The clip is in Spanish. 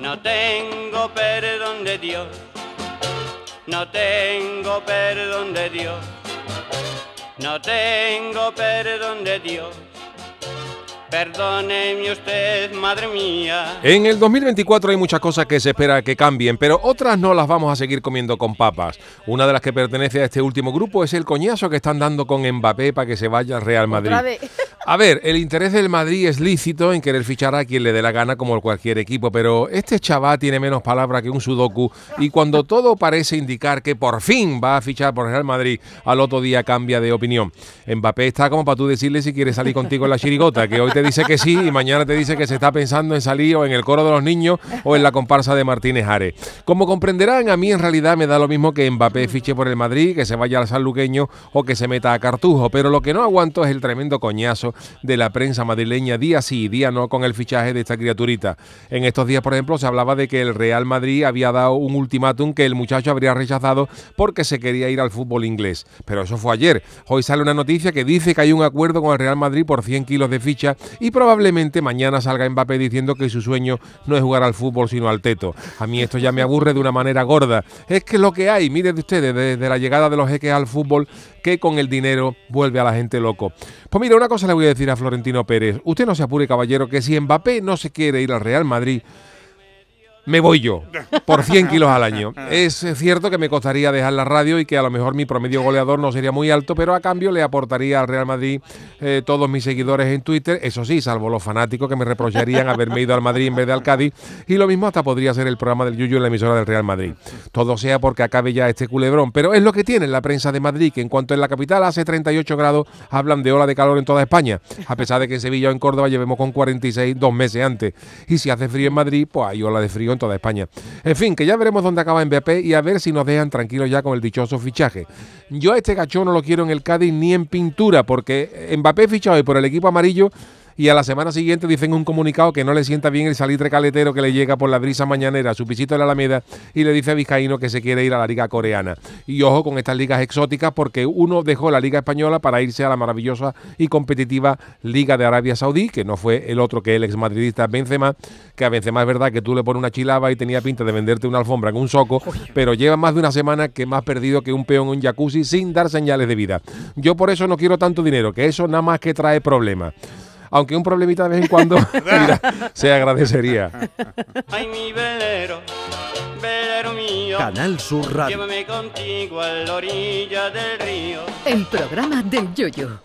No tengo perdón de Dios, no tengo perdón de Dios, no tengo perdón de Dios. Perdóneme usted, madre mía. En el 2024 hay muchas cosas que se espera que cambien, pero otras no las vamos a seguir comiendo con papas. Una de las que pertenece a este último grupo es el coñazo que están dando con Mbappé para que se vaya al Real Madrid. A ver, el interés del Madrid es lícito en querer fichar a quien le dé la gana como cualquier equipo, pero este chaval tiene menos palabra que un sudoku y cuando todo parece indicar que por fin va a fichar por Real Madrid, al otro día cambia de opinión. Mbappé está como para tú decirle si quiere salir contigo en la chirigota, que hoy te dice que sí y mañana te dice que se está pensando en salir o en el coro de los niños o en la comparsa de Martínez Are. Como comprenderán, a mí en realidad me da lo mismo que Mbappé fiche por el Madrid, que se vaya al sanluqueño o que se meta a Cartujo, pero lo que no aguanto es el tremendo coñazo de la prensa madrileña día sí día no con el fichaje de esta criaturita. En estos días, por ejemplo, se hablaba de que el Real Madrid había dado un ultimátum que el muchacho habría rechazado porque se quería ir al fútbol inglés. Pero eso fue ayer. Hoy sale una noticia que dice que hay un acuerdo con el Real Madrid por 100 kilos de ficha y probablemente mañana salga Mbappé diciendo que su sueño no es jugar al fútbol sino al teto. A mí esto ya me aburre de una manera gorda. Es que lo que hay, miren ustedes, desde la llegada de los jeques al fútbol, que con el dinero vuelve a la gente loco. Pues mira, una cosa le voy a decir a Florentino Pérez. Usted no se apure, caballero, que si Mbappé no se quiere ir al Real Madrid, me voy yo, por 100 kilos al año. Es cierto que me costaría dejar la radio y que a lo mejor mi promedio goleador no sería muy alto, pero a cambio le aportaría al Real Madrid eh, todos mis seguidores en Twitter, eso sí, salvo los fanáticos que me reprocharían haberme ido al Madrid en vez de al Cádiz, y lo mismo hasta podría ser el programa del Yuyu en la emisora del Real Madrid. Todo sea porque acabe ya este culebrón, pero es lo que tiene la prensa de Madrid, que en cuanto en la capital hace 38 grados, hablan de ola de calor en toda España, a pesar de que en Sevilla o en Córdoba llevemos con 46 dos meses antes, y si hace frío en Madrid, pues hay ola de frío en toda España. En fin, que ya veremos dónde acaba Mbappé y a ver si nos dejan tranquilos ya con el dichoso fichaje. Yo a este cachón no lo quiero en el Cádiz ni en pintura, porque Mbappé fichado hoy por el equipo amarillo y a la semana siguiente dicen un comunicado que no le sienta bien el salitre caletero que le llega por la brisa mañanera a su pisito de la Alameda y le dice a Vizcaíno que se quiere ir a la liga coreana. Y ojo con estas ligas exóticas porque uno dejó la liga española para irse a la maravillosa y competitiva liga de Arabia Saudí, que no fue el otro que el exmadridista Benzema, que a Benzema es verdad que tú le pones una chilaba y tenía pinta de venderte una alfombra en un soco, pero lleva más de una semana que más perdido que un peón en un jacuzzi sin dar señales de vida. Yo por eso no quiero tanto dinero, que eso nada más que trae problemas aunque un problemita de vez en cuando mira, se agradecería. Ay, mi velero, velero mío. Canal Sur Radio. Llévame contigo a la orilla del río. El programa del Yoyo.